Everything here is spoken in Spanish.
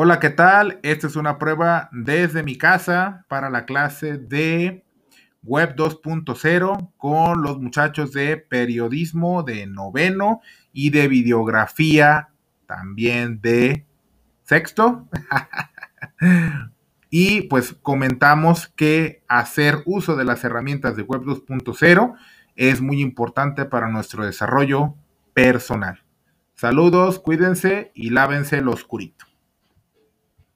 Hola, ¿qué tal? Esta es una prueba desde mi casa para la clase de Web 2.0 con los muchachos de periodismo de noveno y de videografía también de sexto. y pues comentamos que hacer uso de las herramientas de Web 2.0 es muy importante para nuestro desarrollo personal. Saludos, cuídense y lávense lo oscurito.